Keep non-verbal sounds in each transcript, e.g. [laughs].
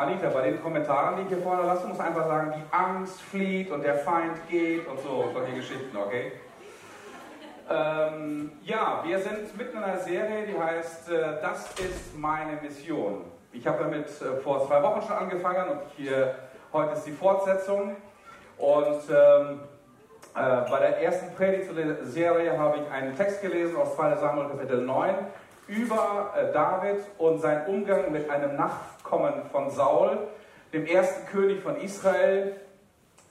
Anita, bei den Kommentaren, die ich hier vorne lasse, muss einfach sagen, die Angst flieht und der Feind geht und so, solche Geschichten, okay? Ähm, ja, wir sind mitten in einer Serie, die heißt äh, Das ist meine Mission. Ich habe damit äh, vor zwei Wochen schon angefangen und hier heute ist die Fortsetzung. Und ähm, äh, bei der ersten Predigt zu der Serie habe ich einen Text gelesen aus 2 Samuel Kapitel 9 über äh, David und seinen Umgang mit einem Nachkommen von Saul, dem ersten König von Israel.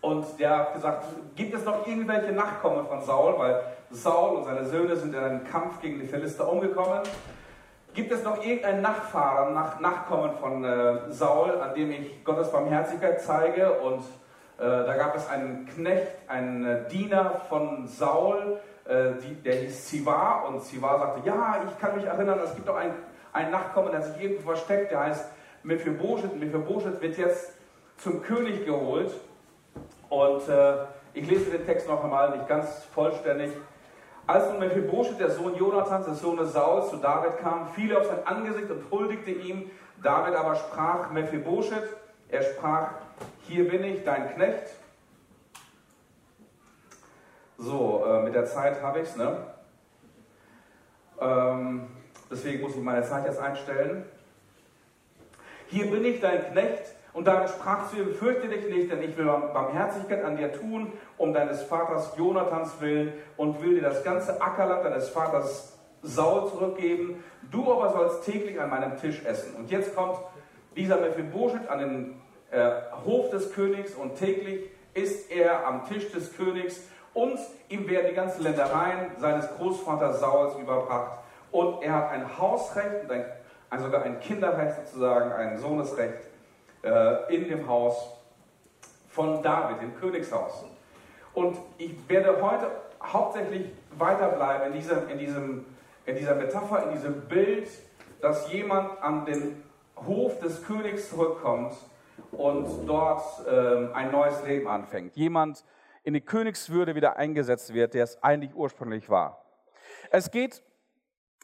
Und der hat gesagt, gibt es noch irgendwelche Nachkommen von Saul, weil Saul und seine Söhne sind in einem Kampf gegen die Philister umgekommen. Gibt es noch irgendeinen Nachfahren, nach, Nachkommen von äh, Saul, an dem ich Gottes Barmherzigkeit zeige? Und äh, da gab es einen Knecht, einen äh, Diener von Saul, äh, die, der hieß Ziva und Ziva sagte, ja, ich kann mich erinnern, es gibt doch einen, einen Nachkommen, der sich irgendwo versteckt, der heißt Mephibosheth. Mephibosheth wird jetzt zum König geholt und äh, ich lese den Text noch einmal, nicht ganz vollständig. Als nun Mephibosheth, der Sohn Jonathans, des Sohnes Sauls, zu David kam, fiel er auf sein Angesicht und huldigte ihm. David aber sprach Mephibosheth, er sprach, hier bin ich, dein Knecht. So, äh, mit der Zeit habe ich es, ne? Ähm, deswegen muss ich meine Zeit jetzt einstellen. Hier bin ich, dein Knecht. Und David sprach zu ihm, fürchte dich nicht, denn ich will Barmherzigkeit an dir tun, um deines Vaters Jonathans willen und will dir das ganze Ackerland deines Vaters Saul zurückgeben. Du aber sollst täglich an meinem Tisch essen. Und jetzt kommt dieser Mephibosheth an den äh, Hof des Königs und täglich ist er am Tisch des Königs und ihm werden die ganzen Ländereien seines Großvaters Sauls überbracht. Und er hat ein Hausrecht und ein, sogar ein Kinderrecht sozusagen, ein Sohnesrecht äh, in dem Haus von David, dem Königshaus. Und ich werde heute hauptsächlich weiterbleiben in, diesem, in, diesem, in dieser Metapher, in diesem Bild, dass jemand an den Hof des Königs zurückkommt und dort ähm, ein neues Leben anfängt. Jemand, in die Königswürde wieder eingesetzt wird, der es eigentlich ursprünglich war. Es geht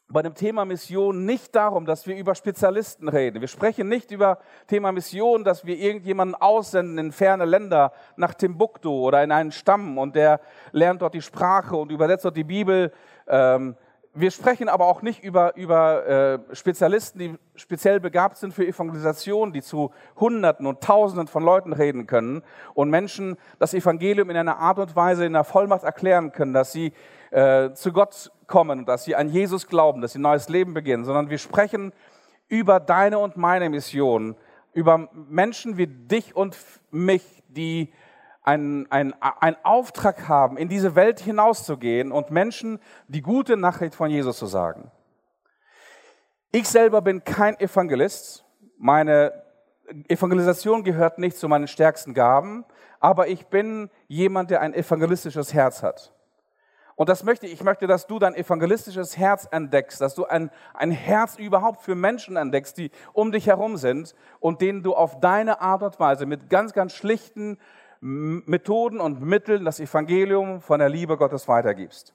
bei dem Thema Mission nicht darum, dass wir über Spezialisten reden. Wir sprechen nicht über Thema Mission, dass wir irgendjemanden aussenden in ferne Länder nach Timbuktu oder in einen Stamm und der lernt dort die Sprache und übersetzt dort die Bibel. Ähm, wir sprechen aber auch nicht über, über äh, Spezialisten, die speziell begabt sind für Evangelisation, die zu Hunderten und Tausenden von Leuten reden können und Menschen das Evangelium in einer Art und Weise in der Vollmacht erklären können, dass sie äh, zu Gott kommen dass sie an Jesus glauben, dass sie ein neues Leben beginnen, sondern wir sprechen über deine und meine Mission, über Menschen wie dich und mich, die einen, einen, einen Auftrag haben, in diese Welt hinauszugehen und Menschen die gute Nachricht von Jesus zu sagen. Ich selber bin kein Evangelist. Meine Evangelisation gehört nicht zu meinen stärksten Gaben, aber ich bin jemand, der ein evangelistisches Herz hat. Und das möchte ich, möchte, dass du dein evangelistisches Herz entdeckst, dass du ein, ein Herz überhaupt für Menschen entdeckst, die um dich herum sind und denen du auf deine Art und Weise mit ganz, ganz schlichten Methoden und Mitteln das Evangelium von der Liebe Gottes weitergibst.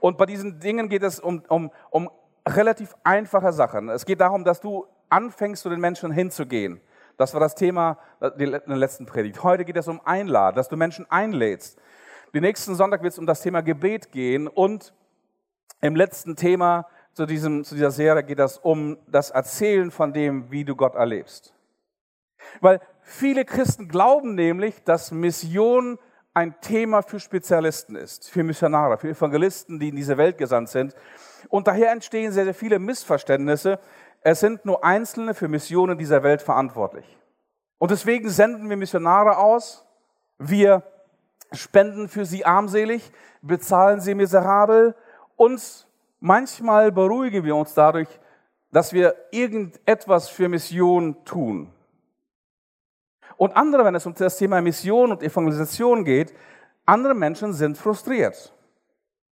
Und bei diesen Dingen geht es um, um, um relativ einfache Sachen. Es geht darum, dass du anfängst, zu den Menschen hinzugehen. Das war das Thema in der letzten Predigt. Heute geht es um Einladen, dass du Menschen einlädst. Den nächsten Sonntag wird es um das Thema Gebet gehen und im letzten Thema zu, diesem, zu dieser Serie geht es um das Erzählen von dem, wie du Gott erlebst. Weil viele Christen glauben nämlich, dass Mission ein Thema für Spezialisten ist, für Missionare, für Evangelisten, die in diese Welt gesandt sind. Und daher entstehen sehr, sehr viele Missverständnisse. Es sind nur Einzelne für Missionen dieser Welt verantwortlich. Und deswegen senden wir Missionare aus. Wir spenden für sie armselig, bezahlen sie miserabel. Und manchmal beruhigen wir uns dadurch, dass wir irgendetwas für Mission tun. Und andere, wenn es um das Thema Mission und Evangelisation geht, andere Menschen sind frustriert.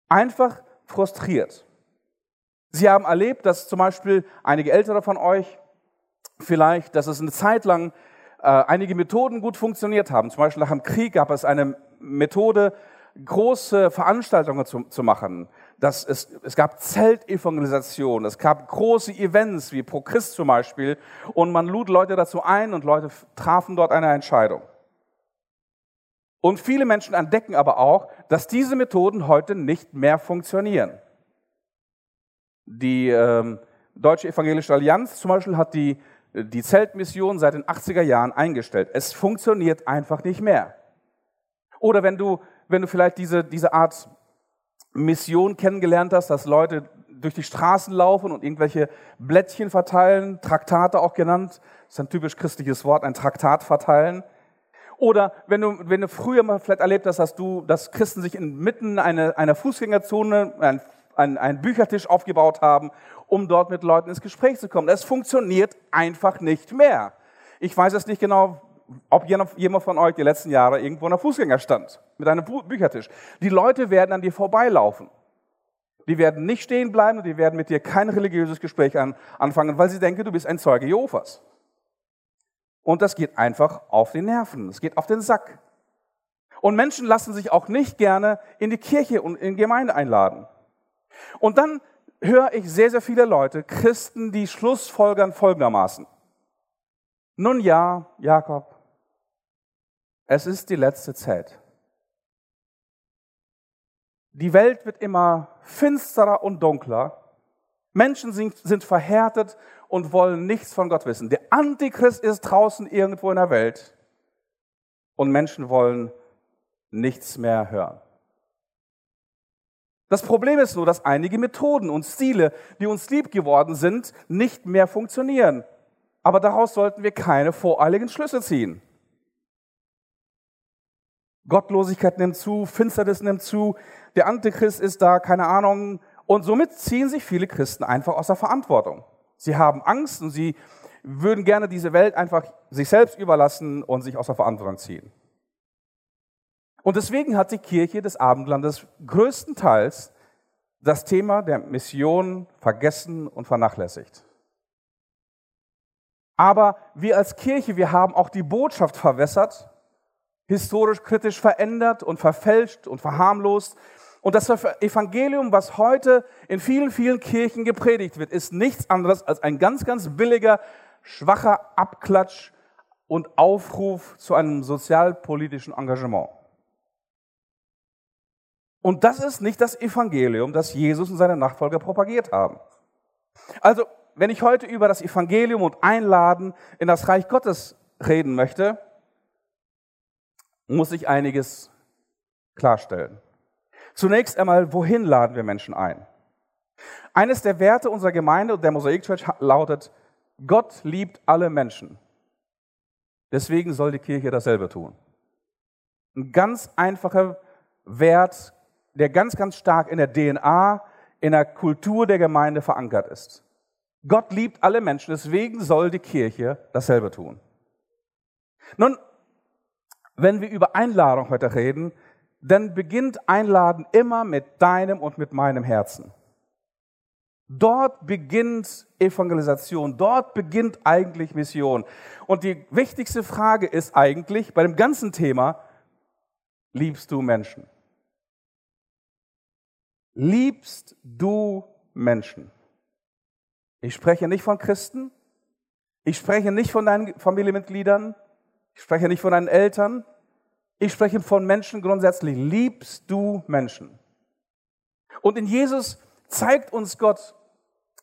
Einfach frustriert. Sie haben erlebt, dass zum Beispiel einige Ältere von euch vielleicht, dass es eine Zeit lang äh, einige Methoden gut funktioniert haben. Zum Beispiel nach dem Krieg gab es eine Methode, große Veranstaltungen zu, zu machen. Das, es, es gab Zeltevangelisation, es gab große Events wie Pro Christ zum Beispiel und man lud Leute dazu ein und Leute trafen dort eine Entscheidung. Und viele Menschen entdecken aber auch, dass diese Methoden heute nicht mehr funktionieren. Die ähm, Deutsche Evangelische Allianz zum Beispiel hat die, die Zeltmission seit den 80er Jahren eingestellt. Es funktioniert einfach nicht mehr. Oder wenn du, wenn du vielleicht diese, diese Art Mission kennengelernt hast, dass Leute durch die Straßen laufen und irgendwelche Blättchen verteilen, Traktate auch genannt, das ist ein typisch christliches Wort, ein Traktat verteilen. Oder wenn du, wenn du früher mal vielleicht erlebt hast, dass du, dass Christen sich inmitten einer, einer Fußgängerzone ein, ein, ein Büchertisch aufgebaut haben, um dort mit Leuten ins Gespräch zu kommen. Es funktioniert einfach nicht mehr. Ich weiß jetzt nicht genau, ob jemand von euch die letzten Jahre irgendwo in der Fußgänger stand mit einem Büchertisch. Die Leute werden an dir vorbeilaufen. Die werden nicht stehen bleiben und die werden mit dir kein religiöses Gespräch an, anfangen, weil sie denken, du bist ein Zeuge Jehovas. Und das geht einfach auf die Nerven, es geht auf den Sack. Und Menschen lassen sich auch nicht gerne in die Kirche und in die Gemeinde einladen. Und dann höre ich sehr, sehr viele Leute, Christen, die Schlussfolgern folgendermaßen. Nun ja, Jakob, es ist die letzte Zeit. Die Welt wird immer finsterer und dunkler. Menschen sind, sind verhärtet und wollen nichts von Gott wissen. Der Antichrist ist draußen irgendwo in der Welt und Menschen wollen nichts mehr hören. Das Problem ist nur, dass einige Methoden und Stile, die uns lieb geworden sind, nicht mehr funktionieren. Aber daraus sollten wir keine voreiligen Schlüsse ziehen. Gottlosigkeit nimmt zu, Finsternis nimmt zu, der Antichrist ist da, keine Ahnung. Und somit ziehen sich viele Christen einfach aus der Verantwortung. Sie haben Angst und sie würden gerne diese Welt einfach sich selbst überlassen und sich aus der Verantwortung ziehen. Und deswegen hat die Kirche des Abendlandes größtenteils das Thema der Mission vergessen und vernachlässigt. Aber wir als Kirche, wir haben auch die Botschaft verwässert historisch kritisch verändert und verfälscht und verharmlost. Und das Evangelium, was heute in vielen, vielen Kirchen gepredigt wird, ist nichts anderes als ein ganz, ganz billiger, schwacher Abklatsch und Aufruf zu einem sozialpolitischen Engagement. Und das ist nicht das Evangelium, das Jesus und seine Nachfolger propagiert haben. Also, wenn ich heute über das Evangelium und Einladen in das Reich Gottes reden möchte, muss ich einiges klarstellen. Zunächst einmal, wohin laden wir Menschen ein? Eines der Werte unserer Gemeinde und der Mosaik Church lautet, Gott liebt alle Menschen. Deswegen soll die Kirche dasselbe tun. Ein ganz einfacher Wert, der ganz, ganz stark in der DNA, in der Kultur der Gemeinde verankert ist. Gott liebt alle Menschen, deswegen soll die Kirche dasselbe tun. Nun, wenn wir über Einladung heute reden, dann beginnt Einladen immer mit deinem und mit meinem Herzen. Dort beginnt Evangelisation, dort beginnt eigentlich Mission. Und die wichtigste Frage ist eigentlich bei dem ganzen Thema, liebst du Menschen? Liebst du Menschen? Ich spreche nicht von Christen, ich spreche nicht von deinen Familienmitgliedern, ich spreche nicht von deinen Eltern. Ich spreche von Menschen grundsätzlich. Liebst du Menschen? Und in Jesus zeigt uns Gott,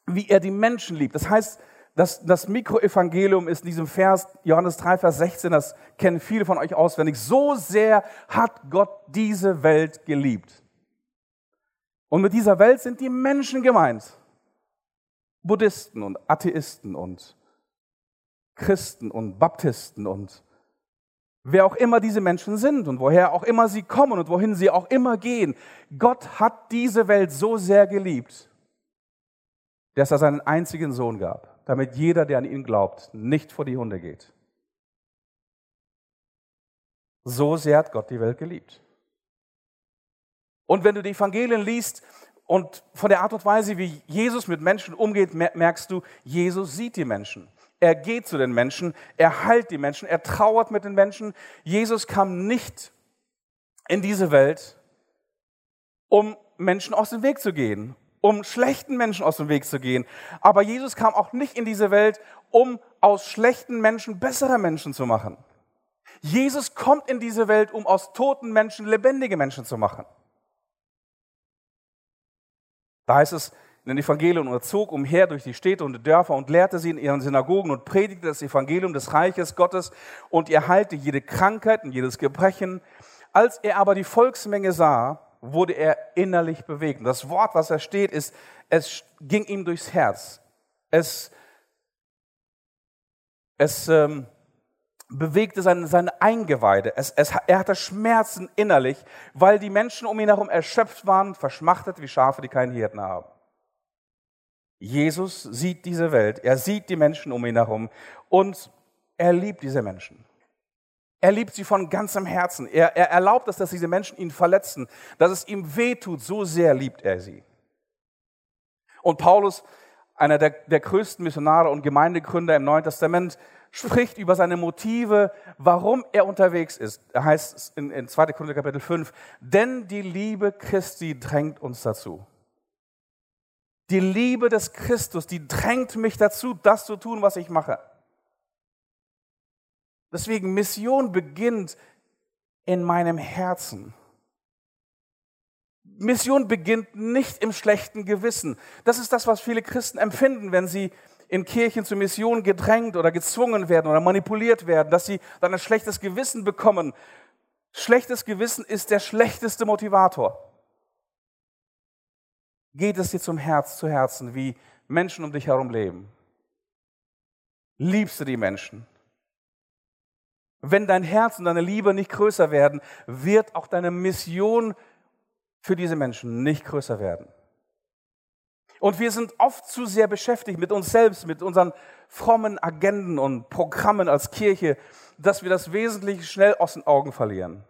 wie er die Menschen liebt. Das heißt, das, das Mikroevangelium ist in diesem Vers, Johannes 3, Vers 16, das kennen viele von euch auswendig. So sehr hat Gott diese Welt geliebt. Und mit dieser Welt sind die Menschen gemeint. Buddhisten und Atheisten und Christen und Baptisten und wer auch immer diese Menschen sind und woher auch immer sie kommen und wohin sie auch immer gehen. Gott hat diese Welt so sehr geliebt, dass er seinen einzigen Sohn gab, damit jeder, der an ihn glaubt, nicht vor die Hunde geht. So sehr hat Gott die Welt geliebt. Und wenn du die Evangelien liest und von der Art und Weise, wie Jesus mit Menschen umgeht, merkst du, Jesus sieht die Menschen. Er geht zu den Menschen, er heilt die Menschen, er trauert mit den Menschen. Jesus kam nicht in diese Welt, um Menschen aus dem Weg zu gehen, um schlechten Menschen aus dem Weg zu gehen. Aber Jesus kam auch nicht in diese Welt, um aus schlechten Menschen bessere Menschen zu machen. Jesus kommt in diese Welt, um aus toten Menschen lebendige Menschen zu machen. Da heißt es in den Evangelien, und er zog umher durch die Städte und die Dörfer und lehrte sie in ihren Synagogen und predigte das Evangelium des Reiches Gottes und er heilte jede Krankheit und jedes Gebrechen. Als er aber die Volksmenge sah, wurde er innerlich bewegt. Und das Wort, was da steht, ist, es ging ihm durchs Herz. Es, es ähm, bewegte seine, seine Eingeweide. Es, es, er hatte Schmerzen innerlich, weil die Menschen um ihn herum erschöpft waren, verschmachtet wie Schafe, die keinen Hirten haben. Jesus sieht diese Welt, er sieht die Menschen um ihn herum und er liebt diese Menschen. Er liebt sie von ganzem Herzen. Er, er erlaubt es, dass diese Menschen ihn verletzen, dass es ihm wehtut. So sehr liebt er sie. Und Paulus, einer der, der größten Missionare und Gemeindegründer im Neuen Testament, spricht über seine Motive, warum er unterwegs ist. Er heißt in, in 2. Korinther Kapitel 5, denn die Liebe Christi drängt uns dazu. Die Liebe des Christus, die drängt mich dazu, das zu tun, was ich mache. Deswegen, Mission beginnt in meinem Herzen. Mission beginnt nicht im schlechten Gewissen. Das ist das, was viele Christen empfinden, wenn sie in Kirchen zur Mission gedrängt oder gezwungen werden oder manipuliert werden, dass sie dann ein schlechtes Gewissen bekommen. Schlechtes Gewissen ist der schlechteste Motivator. Geht es dir zum Herz zu Herzen, wie Menschen um dich herum leben? Liebst du die Menschen? Wenn dein Herz und deine Liebe nicht größer werden, wird auch deine Mission für diese Menschen nicht größer werden. Und wir sind oft zu sehr beschäftigt mit uns selbst, mit unseren frommen Agenden und Programmen als Kirche, dass wir das Wesentliche schnell aus den Augen verlieren.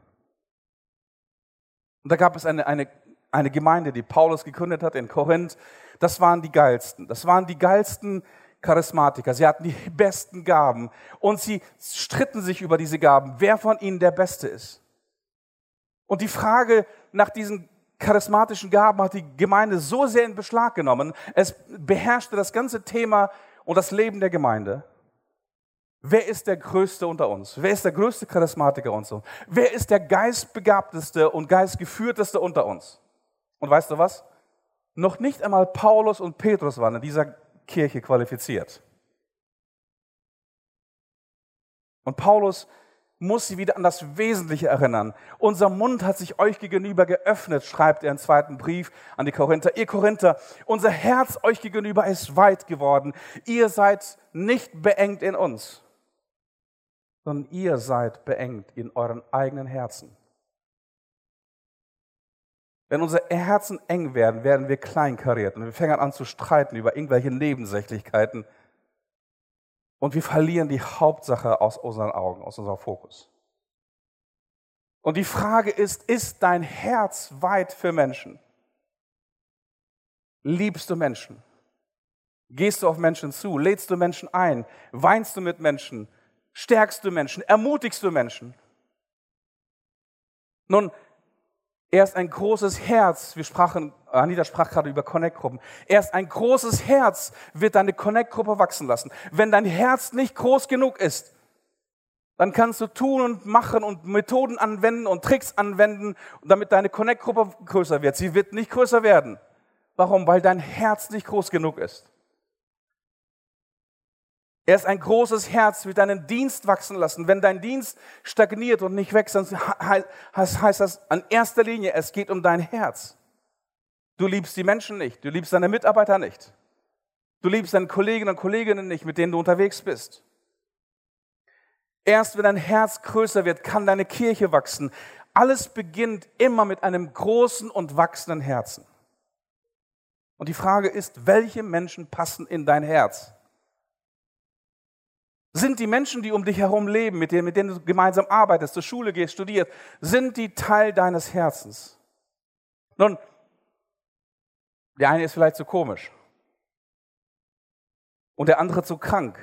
Und da gab es eine, eine, eine Gemeinde, die Paulus gegründet hat in Korinth. Das waren die geilsten. Das waren die geilsten Charismatiker. Sie hatten die [laughs] besten Gaben und sie stritten sich über diese Gaben, wer von ihnen der Beste ist. Und die Frage nach diesen charismatischen Gaben hat die Gemeinde so sehr in Beschlag genommen, es beherrschte das ganze Thema und das Leben der Gemeinde. Wer ist der Größte unter uns? Wer ist der größte Charismatiker unter uns? Wer ist der geistbegabteste und geistgeführteste unter uns? Und weißt du was? Noch nicht einmal Paulus und Petrus waren in dieser Kirche qualifiziert. Und Paulus muss sie wieder an das Wesentliche erinnern. Unser Mund hat sich euch gegenüber geöffnet, schreibt er im zweiten Brief an die Korinther. Ihr Korinther, unser Herz euch gegenüber ist weit geworden. Ihr seid nicht beengt in uns, sondern ihr seid beengt in euren eigenen Herzen. Wenn unsere Herzen eng werden, werden wir kleinkariert und wir fangen an zu streiten über irgendwelche Nebensächlichkeiten und wir verlieren die Hauptsache aus unseren Augen, aus unserem Fokus. Und die Frage ist, ist dein Herz weit für Menschen? Liebst du Menschen? Gehst du auf Menschen zu? Lädst du Menschen ein? Weinst du mit Menschen? Stärkst du Menschen? Ermutigst du Menschen? Nun, Erst ein großes Herz, wir sprachen, Anita sprach gerade über Connect-Gruppen. Erst ein großes Herz wird deine Connect-Gruppe wachsen lassen. Wenn dein Herz nicht groß genug ist, dann kannst du tun und machen und Methoden anwenden und Tricks anwenden, damit deine Connect-Gruppe größer wird. Sie wird nicht größer werden. Warum? Weil dein Herz nicht groß genug ist. Erst ein großes Herz wird deinen Dienst wachsen lassen. Wenn dein Dienst stagniert und nicht wächst, dann heißt das an erster Linie, es geht um dein Herz. Du liebst die Menschen nicht, du liebst deine Mitarbeiter nicht. Du liebst deine Kolleginnen und Kolleginnen nicht, mit denen du unterwegs bist. Erst wenn dein Herz größer wird, kann deine Kirche wachsen. Alles beginnt immer mit einem großen und wachsenden Herzen. Und die Frage ist, welche Menschen passen in dein Herz? Sind die Menschen, die um dich herum leben, mit denen, mit denen du gemeinsam arbeitest, zur Schule gehst, studierst, sind die Teil deines Herzens? Nun, der eine ist vielleicht zu komisch und der andere zu krank.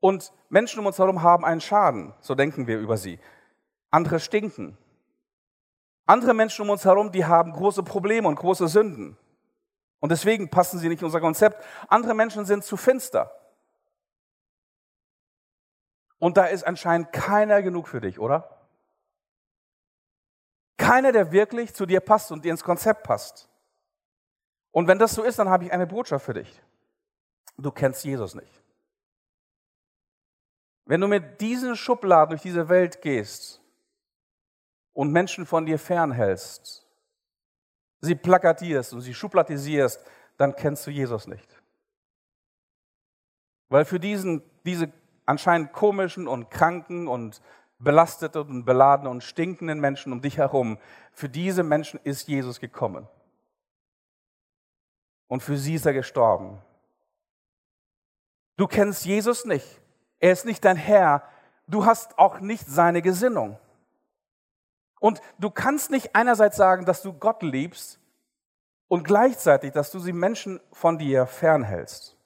Und Menschen um uns herum haben einen Schaden, so denken wir über sie. Andere stinken. Andere Menschen um uns herum, die haben große Probleme und große Sünden. Und deswegen passen sie nicht in unser Konzept. Andere Menschen sind zu finster. Und da ist anscheinend keiner genug für dich, oder? Keiner, der wirklich zu dir passt und dir ins Konzept passt. Und wenn das so ist, dann habe ich eine Botschaft für dich. Du kennst Jesus nicht. Wenn du mit diesen Schubladen durch diese Welt gehst und Menschen von dir fernhältst, sie plakatierst und sie schubladisierst, dann kennst du Jesus nicht. Weil für diesen, diese anscheinend komischen und kranken und belasteten und beladenen und stinkenden Menschen um dich herum, für diese Menschen ist Jesus gekommen. Und für sie ist er gestorben. Du kennst Jesus nicht. Er ist nicht dein Herr. Du hast auch nicht seine Gesinnung. Und du kannst nicht einerseits sagen, dass du Gott liebst und gleichzeitig, dass du sie Menschen von dir fernhältst,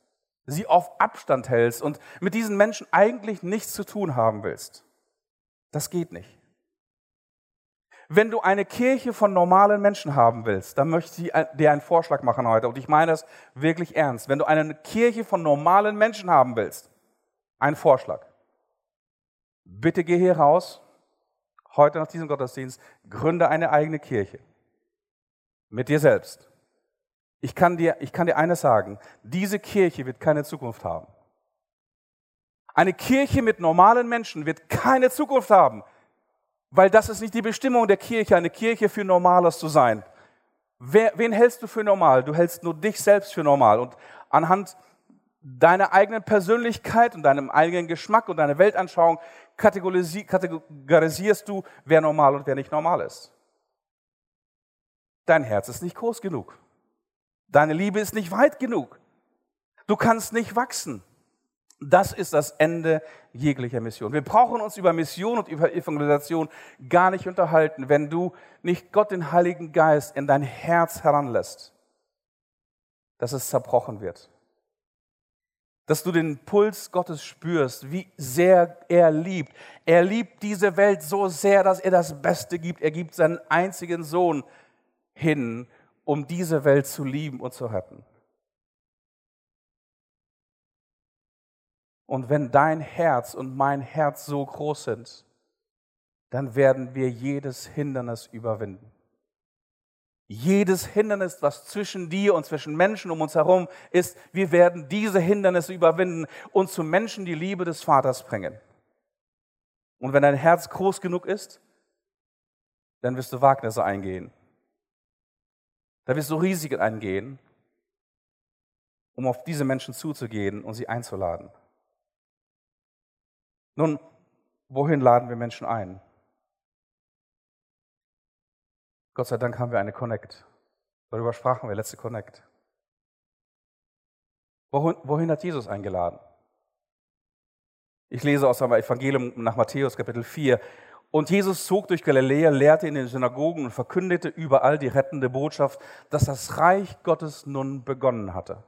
sie auf Abstand hältst und mit diesen Menschen eigentlich nichts zu tun haben willst. Das geht nicht. Wenn du eine Kirche von normalen Menschen haben willst, dann möchte ich dir einen Vorschlag machen heute. Und ich meine das wirklich ernst. Wenn du eine Kirche von normalen Menschen haben willst, ein Vorschlag. Bitte geh hier raus, heute nach diesem Gottesdienst, gründe eine eigene Kirche. Mit dir selbst. Ich kann dir, ich kann dir eines sagen, diese Kirche wird keine Zukunft haben. Eine Kirche mit normalen Menschen wird keine Zukunft haben. Weil das ist nicht die Bestimmung der Kirche, eine Kirche für Normales zu sein. Wer, wen hältst du für normal? Du hältst nur dich selbst für normal. Und anhand deiner eigenen Persönlichkeit und deinem eigenen Geschmack und deiner Weltanschauung kategorisierst du, wer normal und wer nicht normal ist. Dein Herz ist nicht groß genug. Deine Liebe ist nicht weit genug. Du kannst nicht wachsen. Das ist das Ende jeglicher Mission. Wir brauchen uns über Mission und über Evangelisation gar nicht unterhalten, wenn du nicht Gott den Heiligen Geist in dein Herz heranlässt, dass es zerbrochen wird. Dass du den Puls Gottes spürst, wie sehr er liebt. Er liebt diese Welt so sehr, dass er das Beste gibt. Er gibt seinen einzigen Sohn hin, um diese Welt zu lieben und zu retten. Und wenn dein Herz und mein Herz so groß sind, dann werden wir jedes Hindernis überwinden. Jedes Hindernis, was zwischen dir und zwischen Menschen um uns herum ist, wir werden diese Hindernisse überwinden und zu Menschen die Liebe des Vaters bringen. Und wenn dein Herz groß genug ist, dann wirst du Wagnisse eingehen. Da wirst du Risiken eingehen, um auf diese Menschen zuzugehen und sie einzuladen. Nun, wohin laden wir Menschen ein? Gott sei Dank haben wir eine Connect. Darüber sprachen wir, letzte Connect. Wohin, wohin hat Jesus eingeladen? Ich lese aus dem Evangelium nach Matthäus Kapitel 4. Und Jesus zog durch Galiläa, lehrte in den Synagogen und verkündete überall die rettende Botschaft, dass das Reich Gottes nun begonnen hatte.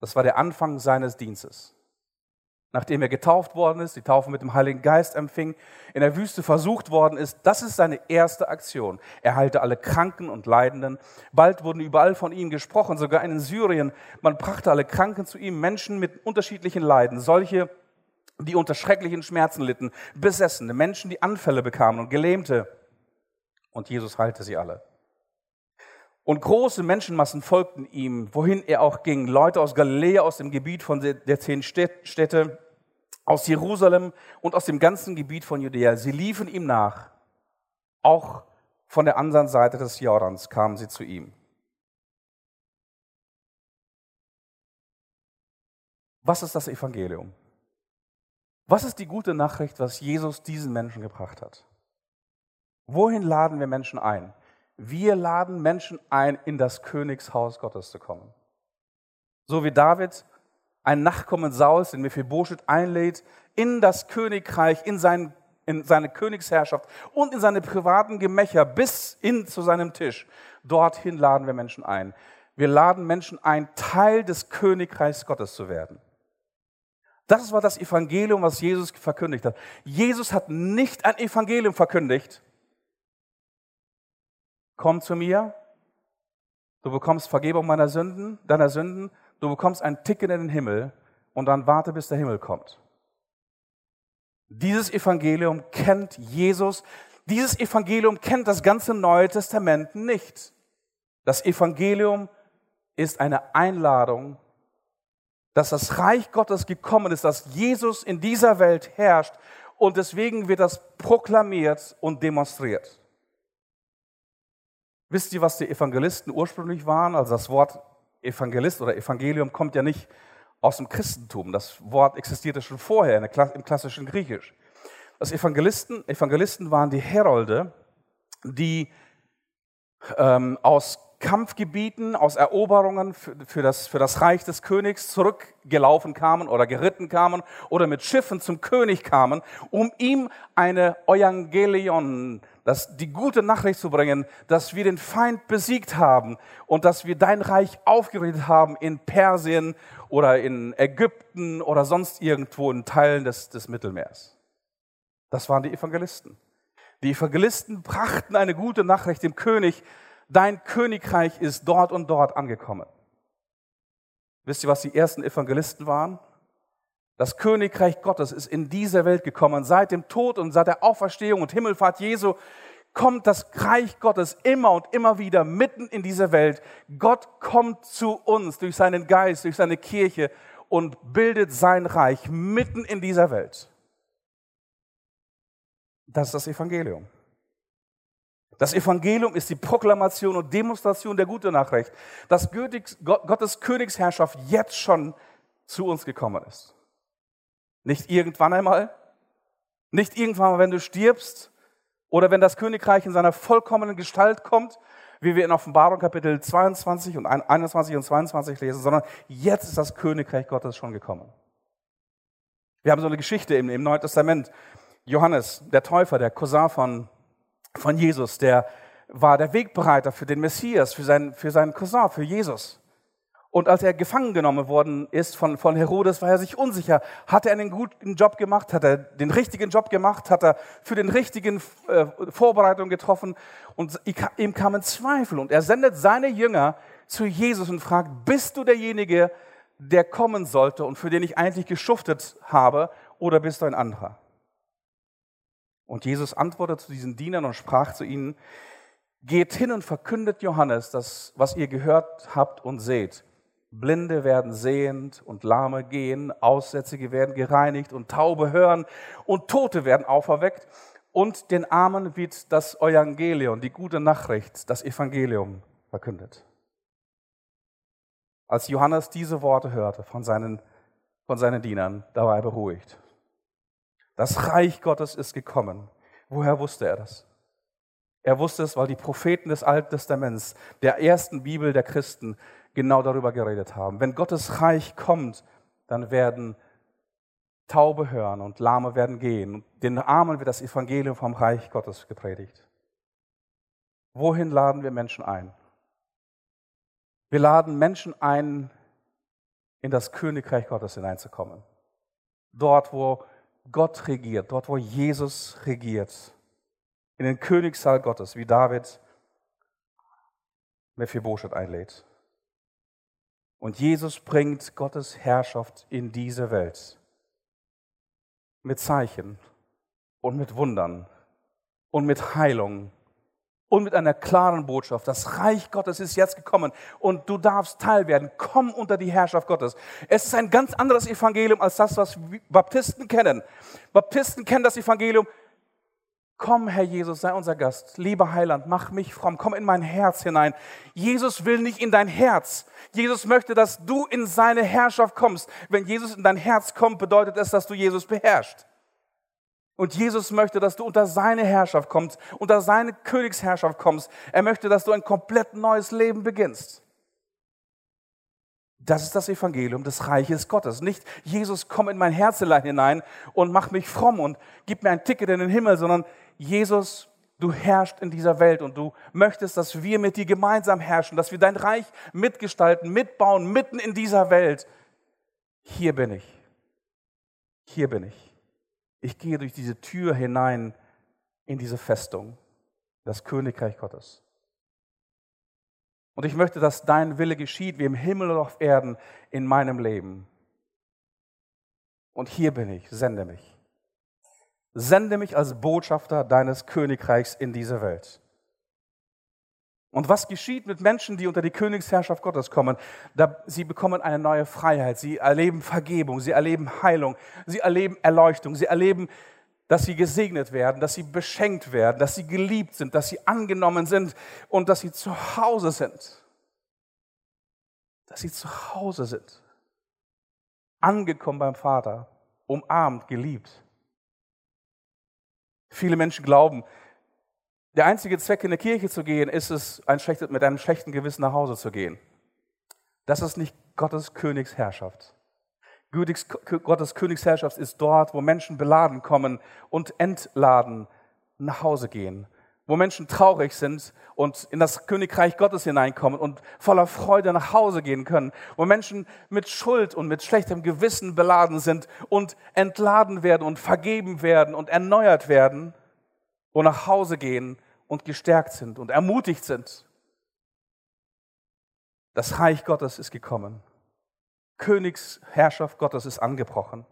Das war der Anfang seines Dienstes nachdem er getauft worden ist, die Taufe mit dem Heiligen Geist empfing, in der Wüste versucht worden ist. Das ist seine erste Aktion. Er heilte alle Kranken und Leidenden. Bald wurden überall von ihm gesprochen, sogar in Syrien. Man brachte alle Kranken zu ihm, Menschen mit unterschiedlichen Leiden, solche, die unter schrecklichen Schmerzen litten, Besessene, Menschen, die Anfälle bekamen und Gelähmte. Und Jesus heilte sie alle. Und große Menschenmassen folgten ihm, wohin er auch ging. Leute aus Galiläa, aus dem Gebiet von der zehn Städte, aus Jerusalem und aus dem ganzen Gebiet von Judäa. Sie liefen ihm nach. Auch von der anderen Seite des Jordans kamen sie zu ihm. Was ist das Evangelium? Was ist die gute Nachricht, was Jesus diesen Menschen gebracht hat? Wohin laden wir Menschen ein? Wir laden Menschen ein, in das Königshaus Gottes zu kommen. So wie David ein Nachkommen Sauls, den Mephibosheth einlädt, in das Königreich, in, sein, in seine Königsherrschaft und in seine privaten Gemächer bis hin zu seinem Tisch. Dorthin laden wir Menschen ein. Wir laden Menschen ein, Teil des Königreichs Gottes zu werden. Das war das Evangelium, was Jesus verkündigt hat. Jesus hat nicht ein Evangelium verkündigt, komm zu mir, du bekommst Vergebung meiner Sünden, deiner Sünden, du bekommst ein Ticket in den Himmel und dann warte, bis der Himmel kommt. Dieses Evangelium kennt Jesus. Dieses Evangelium kennt das ganze Neue Testament nicht. Das Evangelium ist eine Einladung, dass das Reich Gottes gekommen ist, dass Jesus in dieser Welt herrscht und deswegen wird das proklamiert und demonstriert. Wisst ihr, was die Evangelisten ursprünglich waren? Also das Wort Evangelist oder Evangelium kommt ja nicht aus dem Christentum. Das Wort existierte schon vorher im klassischen Griechisch. Das Evangelisten, Evangelisten waren die Herolde, die ähm, aus Kampfgebieten, aus Eroberungen für, für, das, für das Reich des Königs zurückgelaufen kamen oder geritten kamen oder mit Schiffen zum König kamen, um ihm eine Evangelion, das, die gute Nachricht zu bringen, dass wir den Feind besiegt haben und dass wir dein Reich aufgerichtet haben in Persien oder in Ägypten oder sonst irgendwo in Teilen des, des Mittelmeers. Das waren die Evangelisten. Die Evangelisten brachten eine gute Nachricht dem König, dein Königreich ist dort und dort angekommen. Wisst ihr, was die ersten Evangelisten waren? Das Königreich Gottes ist in diese Welt gekommen. Seit dem Tod und seit der Auferstehung und Himmelfahrt Jesu kommt das Reich Gottes immer und immer wieder mitten in diese Welt. Gott kommt zu uns durch seinen Geist, durch seine Kirche und bildet sein Reich mitten in dieser Welt. Das ist das Evangelium. Das Evangelium ist die Proklamation und Demonstration der guten Nachricht, dass Gottes Königsherrschaft jetzt schon zu uns gekommen ist. Nicht irgendwann einmal, nicht irgendwann, wenn du stirbst oder wenn das Königreich in seiner vollkommenen Gestalt kommt, wie wir in Offenbarung Kapitel 22 und 21 und 22 lesen, sondern jetzt ist das Königreich Gottes schon gekommen. Wir haben so eine Geschichte im, im Neuen Testament. Johannes, der Täufer, der Cousin von von Jesus, der war der Wegbereiter für den Messias, für seinen, für seinen Cousin, für Jesus. Und als er gefangen genommen worden ist von, von Herodes, war er sich unsicher. Hat er einen guten Job gemacht? Hat er den richtigen Job gemacht? Hat er für den richtigen äh, Vorbereitung getroffen? Und ihm kamen Zweifel. Und er sendet seine Jünger zu Jesus und fragt, bist du derjenige, der kommen sollte und für den ich eigentlich geschuftet habe, oder bist du ein anderer? Und Jesus antwortete zu diesen Dienern und sprach zu ihnen, geht hin und verkündet Johannes das, was ihr gehört habt und seht. Blinde werden sehend und Lahme gehen, Aussätzige werden gereinigt und Taube hören und Tote werden auferweckt und den Armen wird das Evangelium, die gute Nachricht, das Evangelium verkündet. Als Johannes diese Worte hörte von seinen, von seinen Dienern, da war er beruhigt. Das Reich Gottes ist gekommen. Woher wusste er das? Er wusste es, weil die Propheten des Alten Testaments, der ersten Bibel der Christen, genau darüber geredet haben. Wenn Gottes Reich kommt, dann werden Taube hören und Lahme werden gehen. Den Armen wird das Evangelium vom Reich Gottes gepredigt. Wohin laden wir Menschen ein? Wir laden Menschen ein, in das Königreich Gottes hineinzukommen. Dort, wo Gott regiert, dort wo Jesus regiert, in den Königssaal Gottes, wie David Mephibosheth einlädt. Und Jesus bringt Gottes Herrschaft in diese Welt mit Zeichen und mit Wundern und mit Heilung und mit einer klaren Botschaft. Das Reich Gottes ist jetzt gekommen und du darfst Teil werden. Komm unter die Herrschaft Gottes. Es ist ein ganz anderes Evangelium als das, was Baptisten kennen. Baptisten kennen das Evangelium. Komm, Herr Jesus, sei unser Gast. Lieber Heiland, mach mich fromm. Komm in mein Herz hinein. Jesus will nicht in dein Herz. Jesus möchte, dass du in seine Herrschaft kommst. Wenn Jesus in dein Herz kommt, bedeutet es, dass du Jesus beherrschst. Und Jesus möchte, dass du unter seine Herrschaft kommst, unter seine Königsherrschaft kommst. Er möchte, dass du ein komplett neues Leben beginnst. Das ist das Evangelium des Reiches Gottes. Nicht Jesus, komm in mein Herzelein hinein und mach mich fromm und gib mir ein Ticket in den Himmel, sondern Jesus, du herrschst in dieser Welt und du möchtest, dass wir mit dir gemeinsam herrschen, dass wir dein Reich mitgestalten, mitbauen, mitten in dieser Welt. Hier bin ich. Hier bin ich. Ich gehe durch diese Tür hinein in diese Festung, das Königreich Gottes. Und ich möchte, dass dein Wille geschieht, wie im Himmel und auf Erden in meinem Leben. Und hier bin ich, sende mich. Sende mich als Botschafter deines Königreichs in diese Welt. Und was geschieht mit Menschen, die unter die Königsherrschaft Gottes kommen? Da, sie bekommen eine neue Freiheit, sie erleben Vergebung, sie erleben Heilung, sie erleben Erleuchtung, sie erleben, dass sie gesegnet werden, dass sie beschenkt werden, dass sie geliebt sind, dass sie angenommen sind und dass sie zu Hause sind. Dass sie zu Hause sind angekommen beim Vater, umarmt, geliebt. Viele Menschen glauben, der einzige Zweck, in die Kirche zu gehen, ist es, ein schlechtes, mit einem schlechten Gewissen nach Hause zu gehen. Das ist nicht Gottes Königsherrschaft. Gottes Königsherrschaft ist dort, wo Menschen beladen kommen und entladen nach Hause gehen wo Menschen traurig sind und in das Königreich Gottes hineinkommen und voller Freude nach Hause gehen können, wo Menschen mit Schuld und mit schlechtem Gewissen beladen sind und entladen werden und vergeben werden und erneuert werden, wo nach Hause gehen und gestärkt sind und ermutigt sind. Das Reich Gottes ist gekommen. Königsherrschaft Gottes ist angebrochen.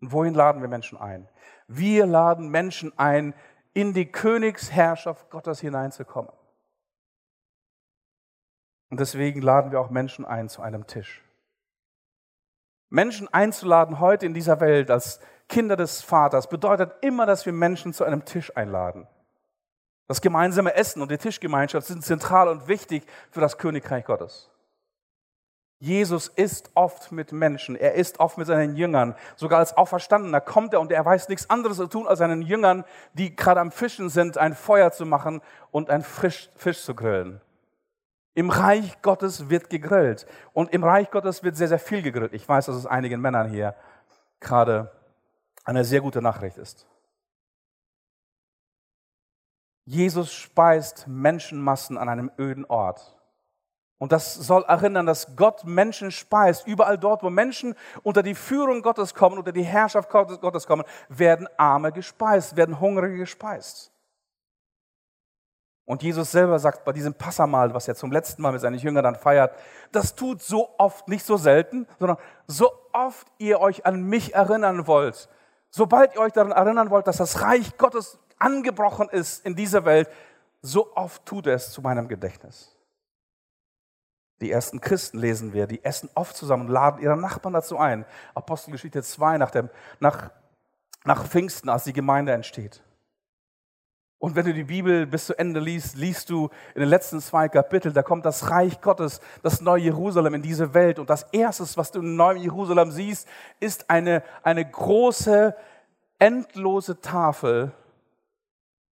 Und wohin laden wir Menschen ein? Wir laden Menschen ein, in die Königsherrschaft Gottes hineinzukommen. Und deswegen laden wir auch Menschen ein zu einem Tisch. Menschen einzuladen heute in dieser Welt als Kinder des Vaters bedeutet immer, dass wir Menschen zu einem Tisch einladen. Das gemeinsame Essen und die Tischgemeinschaft sind zentral und wichtig für das Königreich Gottes. Jesus ist oft mit Menschen, er ist oft mit seinen Jüngern. Sogar als Auferstandener kommt er und er weiß nichts anderes zu tun, als seinen Jüngern, die gerade am Fischen sind, ein Feuer zu machen und einen Fisch, Fisch zu grillen. Im Reich Gottes wird gegrillt und im Reich Gottes wird sehr, sehr viel gegrillt. Ich weiß, dass es einigen Männern hier gerade eine sehr gute Nachricht ist. Jesus speist Menschenmassen an einem öden Ort. Und das soll erinnern, dass Gott Menschen speist. Überall dort, wo Menschen unter die Führung Gottes kommen, unter die Herrschaft Gottes kommen, werden Arme gespeist, werden Hungrige gespeist. Und Jesus selber sagt bei diesem Passamal, was er zum letzten Mal mit seinen Jüngern dann feiert, das tut so oft, nicht so selten, sondern so oft ihr euch an mich erinnern wollt. Sobald ihr euch daran erinnern wollt, dass das Reich Gottes angebrochen ist in dieser Welt, so oft tut er es zu meinem Gedächtnis. Die ersten Christen lesen wir, die essen oft zusammen und laden ihre Nachbarn dazu ein. Apostelgeschichte 2 nach, dem, nach, nach Pfingsten, als die Gemeinde entsteht. Und wenn du die Bibel bis zu Ende liest, liest du in den letzten zwei Kapiteln, da kommt das Reich Gottes, das neue Jerusalem in diese Welt. Und das Erste, was du in neuen Jerusalem siehst, ist eine, eine große, endlose Tafel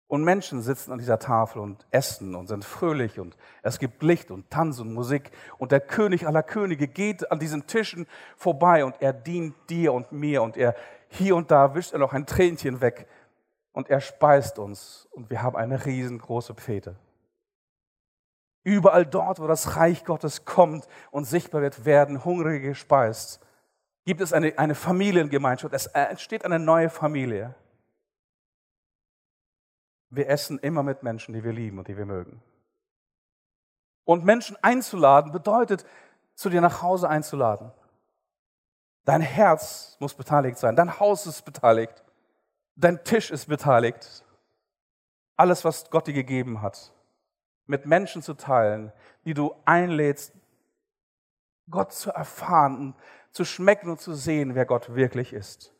und Menschen sitzen an dieser Tafel und essen und sind fröhlich und es gibt Licht und Tanz und Musik. Und der König aller Könige geht an diesen Tischen vorbei und er dient dir und mir und er hier und da wischt er noch ein Tränchen weg und er speist uns und wir haben eine riesengroße Pfete. Überall dort, wo das Reich Gottes kommt und sichtbar wird, werden Hungrige gespeist. Gibt es eine, eine Familiengemeinschaft, es entsteht eine neue Familie. Wir essen immer mit Menschen, die wir lieben und die wir mögen. Und Menschen einzuladen bedeutet, zu dir nach Hause einzuladen. Dein Herz muss beteiligt sein, dein Haus ist beteiligt, dein Tisch ist beteiligt. Alles, was Gott dir gegeben hat, mit Menschen zu teilen, die du einlädst, Gott zu erfahren, zu schmecken und zu sehen, wer Gott wirklich ist.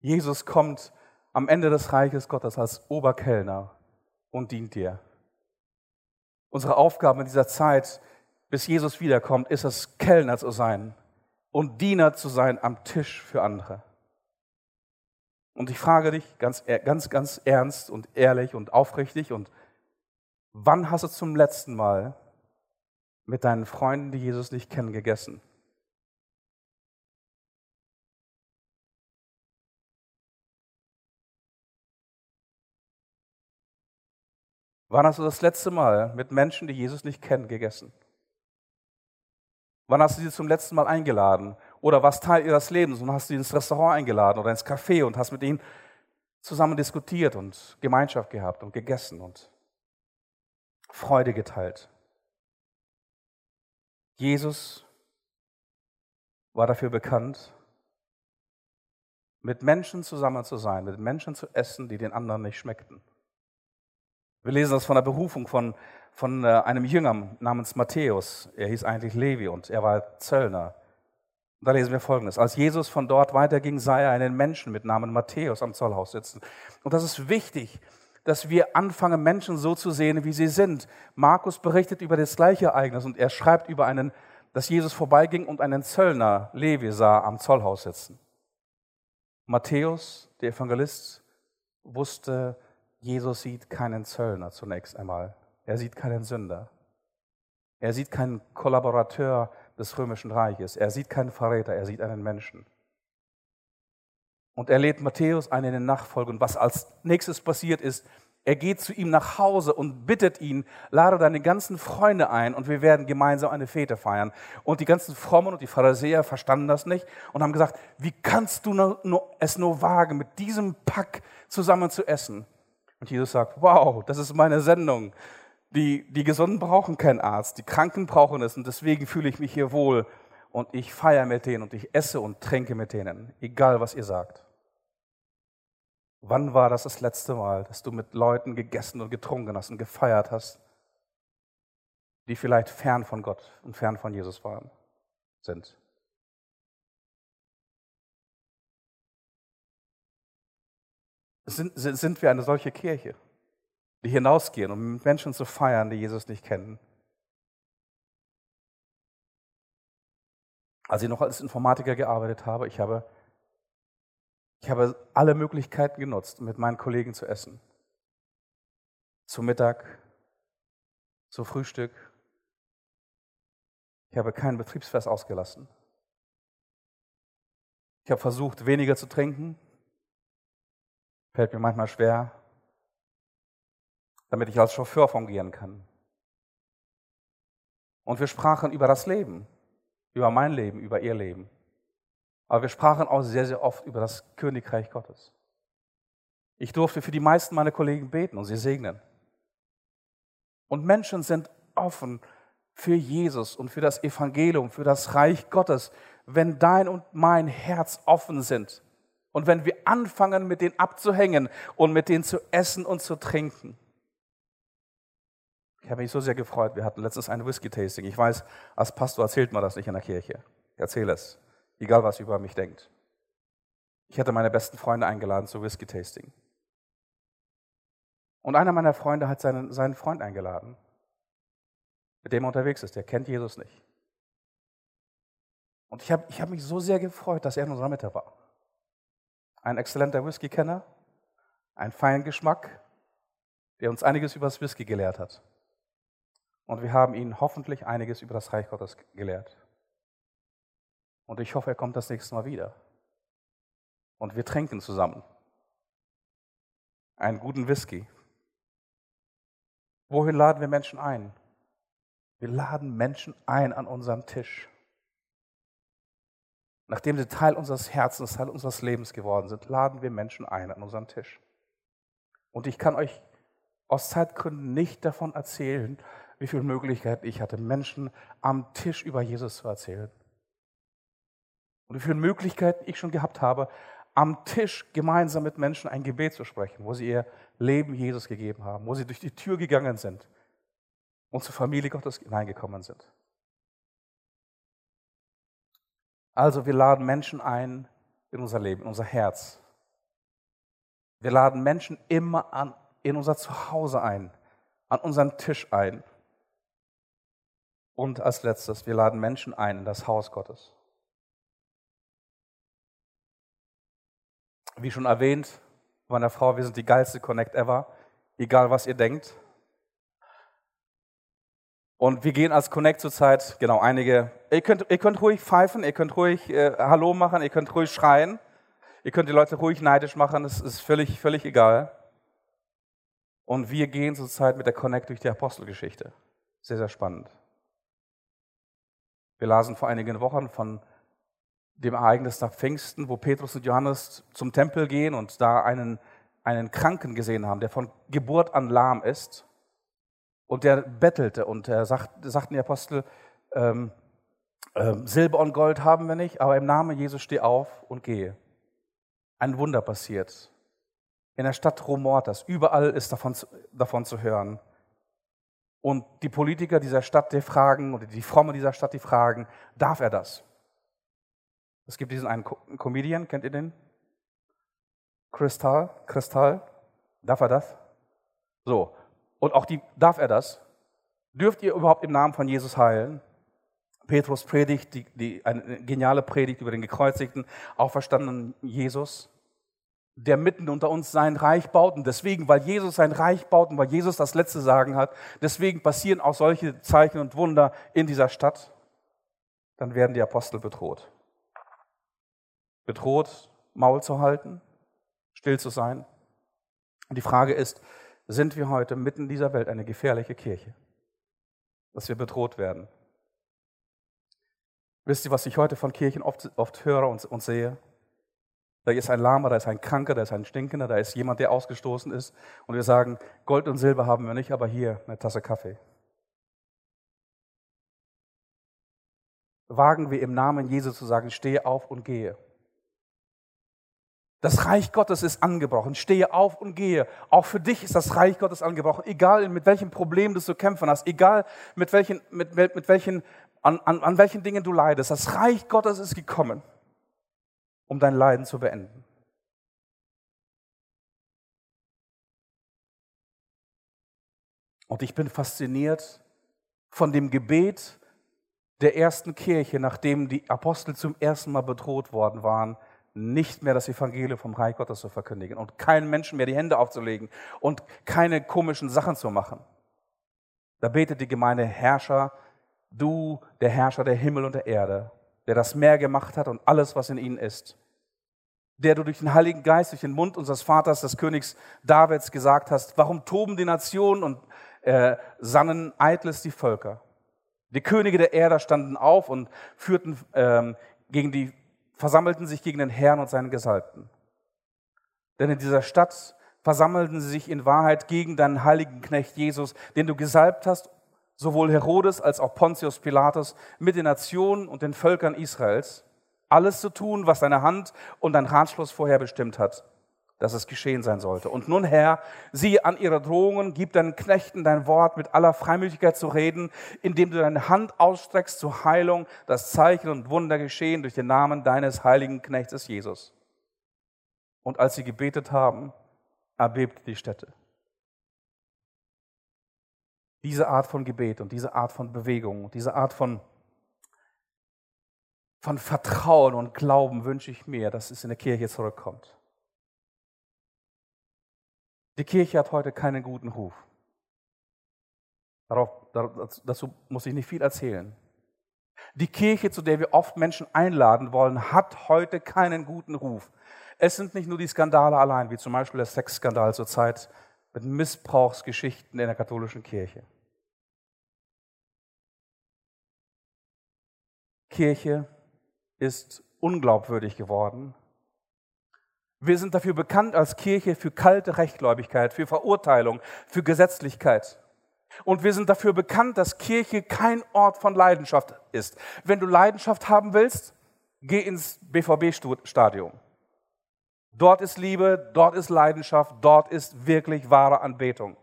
Jesus kommt am Ende des Reiches Gottes als Oberkellner und dient dir. Unsere Aufgabe in dieser Zeit, bis Jesus wiederkommt, ist es, Kellner zu sein und Diener zu sein am Tisch für andere. Und ich frage dich ganz, ganz, ganz ernst und ehrlich und aufrichtig und wann hast du zum letzten Mal mit deinen Freunden, die Jesus nicht kennen, gegessen? Wann hast du das letzte Mal mit Menschen, die Jesus nicht kennen, gegessen? Wann hast du sie zum letzten Mal eingeladen? Oder was Teil ihres Lebens und hast sie ins Restaurant eingeladen oder ins Café und hast mit ihnen zusammen diskutiert und Gemeinschaft gehabt und gegessen und Freude geteilt. Jesus war dafür bekannt, mit Menschen zusammen zu sein, mit Menschen zu essen, die den anderen nicht schmeckten. Wir lesen das von der Berufung von, von äh, einem Jünger namens Matthäus. Er hieß eigentlich Levi und er war Zöllner. Da lesen wir Folgendes. Als Jesus von dort weiterging, sah er einen Menschen mit Namen Matthäus am Zollhaus sitzen. Und das ist wichtig, dass wir anfangen, Menschen so zu sehen, wie sie sind. Markus berichtet über das gleiche Ereignis und er schreibt über einen, dass Jesus vorbeiging und einen Zöllner, Levi, sah am Zollhaus sitzen. Matthäus, der Evangelist, wusste, Jesus sieht keinen Zöllner zunächst einmal. Er sieht keinen Sünder. Er sieht keinen Kollaborateur des römischen Reiches. Er sieht keinen Verräter, er sieht einen Menschen. Und er lädt Matthäus ein in den Nachfolge. Und was als nächstes passiert ist, er geht zu ihm nach Hause und bittet ihn, lade deine ganzen Freunde ein und wir werden gemeinsam eine Fete feiern. Und die ganzen Frommen und die Pharisäer verstanden das nicht und haben gesagt, wie kannst du es nur wagen, mit diesem Pack zusammen zu essen? Und Jesus sagt, wow, das ist meine Sendung. Die, die Gesunden brauchen keinen Arzt, die Kranken brauchen es und deswegen fühle ich mich hier wohl und ich feiere mit denen und ich esse und trinke mit denen, egal was ihr sagt. Wann war das das letzte Mal, dass du mit Leuten gegessen und getrunken hast und gefeiert hast, die vielleicht fern von Gott und fern von Jesus waren, sind? Sind, sind wir eine solche Kirche, die hinausgehen, um Menschen zu feiern, die Jesus nicht kennen? Als ich noch als Informatiker gearbeitet habe, ich habe ich habe alle Möglichkeiten genutzt, mit meinen Kollegen zu essen. Zu Mittag, zu Frühstück. Ich habe kein Betriebsfest ausgelassen. Ich habe versucht, weniger zu trinken. Fällt mir manchmal schwer, damit ich als Chauffeur fungieren kann. Und wir sprachen über das Leben, über mein Leben, über ihr Leben. Aber wir sprachen auch sehr, sehr oft über das Königreich Gottes. Ich durfte für die meisten meiner Kollegen beten und sie segnen. Und Menschen sind offen für Jesus und für das Evangelium, für das Reich Gottes, wenn dein und mein Herz offen sind und wenn wir anfangen, mit denen abzuhängen und mit denen zu essen und zu trinken. Ich habe mich so sehr gefreut. Wir hatten letztens ein Whisky-Tasting. Ich weiß, als Pastor erzählt man das nicht in der Kirche. Ich erzähle es egal was über mich denkt. Ich hatte meine besten Freunde eingeladen zu Whisky-Tasting. Und einer meiner Freunde hat seinen, seinen Freund eingeladen, mit dem er unterwegs ist. Der kennt Jesus nicht. Und ich habe ich hab mich so sehr gefreut, dass er in unserer Mitte war. Ein exzellenter Whisky-Kenner, ein feinen Geschmack, der uns einiges über das Whisky gelehrt hat. Und wir haben ihn hoffentlich einiges über das Reich Gottes gelehrt. Und ich hoffe, er kommt das nächste Mal wieder. Und wir trinken zusammen. Einen guten Whisky. Wohin laden wir Menschen ein? Wir laden Menschen ein an unseren Tisch. Nachdem sie Teil unseres Herzens, Teil unseres Lebens geworden sind, laden wir Menschen ein an unseren Tisch. Und ich kann euch aus Zeitgründen nicht davon erzählen, wie viele Möglichkeiten ich hatte, Menschen am Tisch über Jesus zu erzählen und wie viele Möglichkeiten ich schon gehabt habe, am Tisch gemeinsam mit Menschen ein Gebet zu sprechen, wo sie ihr Leben Jesus gegeben haben, wo sie durch die Tür gegangen sind und zur Familie Gottes hineingekommen sind. Also wir laden Menschen ein in unser Leben, in unser Herz. Wir laden Menschen immer an, in unser Zuhause ein, an unseren Tisch ein. Und als letztes, wir laden Menschen ein in das Haus Gottes. Wie schon erwähnt, meiner Frau, wir sind die geilste Connect ever, egal was ihr denkt. Und wir gehen als Connect zurzeit, genau, einige, ihr könnt, ihr könnt ruhig pfeifen, ihr könnt ruhig äh, Hallo machen, ihr könnt ruhig schreien, ihr könnt die Leute ruhig neidisch machen, das ist völlig, völlig egal. Und wir gehen zurzeit mit der Connect durch die Apostelgeschichte. Sehr, sehr spannend. Wir lasen vor einigen Wochen von dem Ereignis nach Pfingsten, wo Petrus und Johannes zum Tempel gehen und da einen, einen Kranken gesehen haben, der von Geburt an lahm ist. Und der bettelte und er sagt, sagten die Apostel, ähm, ähm, Silber und Gold haben wir nicht, aber im Namen Jesus steh auf und gehe. Ein Wunder passiert. In der Stadt rumort das. Überall ist davon davon zu hören. Und die Politiker dieser Stadt, die fragen, oder die Frommen dieser Stadt, die fragen, darf er das? Es gibt diesen einen Comedian, kennt ihr den? Kristall, Kristall, darf er das? So, und auch die, darf er das? Dürft ihr überhaupt im Namen von Jesus heilen? Petrus predigt, die, die, eine geniale Predigt über den gekreuzigten, auferstandenen Jesus, der mitten unter uns sein Reich baut. Und deswegen, weil Jesus sein Reich baut und weil Jesus das letzte Sagen hat, deswegen passieren auch solche Zeichen und Wunder in dieser Stadt. Dann werden die Apostel bedroht. Bedroht, Maul zu halten, still zu sein. Und die Frage ist, sind wir heute mitten in dieser Welt eine gefährliche Kirche? Dass wir bedroht werden. Wisst ihr, was ich heute von Kirchen oft, oft höre und, und sehe? Da ist ein Lahmer, da ist ein Kranker, da ist ein Stinkender, da ist jemand, der ausgestoßen ist. Und wir sagen, Gold und Silber haben wir nicht, aber hier eine Tasse Kaffee. Wagen wir im Namen Jesu zu sagen, stehe auf und gehe. Das Reich Gottes ist angebrochen. Stehe auf und gehe. Auch für dich ist das Reich Gottes angebrochen. Egal mit welchem Problem du zu kämpfen hast, egal mit welchen, mit, mit welchen, an, an, an welchen Dingen du leidest. Das Reich Gottes ist gekommen, um dein Leiden zu beenden. Und ich bin fasziniert von dem Gebet der ersten Kirche, nachdem die Apostel zum ersten Mal bedroht worden waren nicht mehr das Evangelium vom Reich Gottes zu verkündigen und keinen Menschen mehr die Hände aufzulegen und keine komischen Sachen zu machen. Da betet die Gemeinde Herrscher, du, der Herrscher der Himmel und der Erde, der das Meer gemacht hat und alles, was in ihnen ist, der du durch den Heiligen Geist, durch den Mund unseres Vaters, des Königs Davids gesagt hast, warum toben die Nationen und äh, sannen eitles die Völker? Die Könige der Erde standen auf und führten ähm, gegen die versammelten sich gegen den Herrn und seinen Gesalbten. Denn in dieser Stadt versammelten sie sich in Wahrheit gegen deinen heiligen Knecht Jesus, den du gesalbt hast, sowohl Herodes als auch Pontius Pilatus, mit den Nationen und den Völkern Israels, alles zu tun, was deine Hand und dein Ratschluss vorher bestimmt hat dass es geschehen sein sollte. Und nun, Herr, sieh an ihre Drohungen, gib deinen Knechten dein Wort mit aller Freimütigkeit zu reden, indem du deine Hand ausstreckst zur Heilung, das Zeichen und Wunder geschehen durch den Namen deines heiligen Knechtes Jesus. Und als sie gebetet haben, erbebte die Stätte. Diese Art von Gebet und diese Art von Bewegung, diese Art von, von Vertrauen und Glauben wünsche ich mir, dass es in der Kirche zurückkommt. Die Kirche hat heute keinen guten Ruf. Darauf, dazu muss ich nicht viel erzählen. Die Kirche, zu der wir oft Menschen einladen wollen, hat heute keinen guten Ruf. Es sind nicht nur die Skandale allein, wie zum Beispiel der Sexskandal zur Zeit mit Missbrauchsgeschichten in der katholischen Kirche. Kirche ist unglaubwürdig geworden wir sind dafür bekannt als Kirche für kalte Rechtgläubigkeit, für Verurteilung, für Gesetzlichkeit. Und wir sind dafür bekannt, dass Kirche kein Ort von Leidenschaft ist. Wenn du Leidenschaft haben willst, geh ins BVB-Stadion. Dort ist Liebe, dort ist Leidenschaft, dort ist wirklich wahre Anbetung.